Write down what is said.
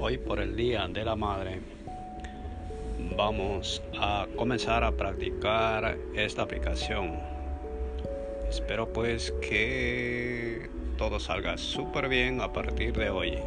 hoy por el Día de la Madre vamos a comenzar a practicar esta aplicación. Espero pues que todo salga súper bien a partir de hoy.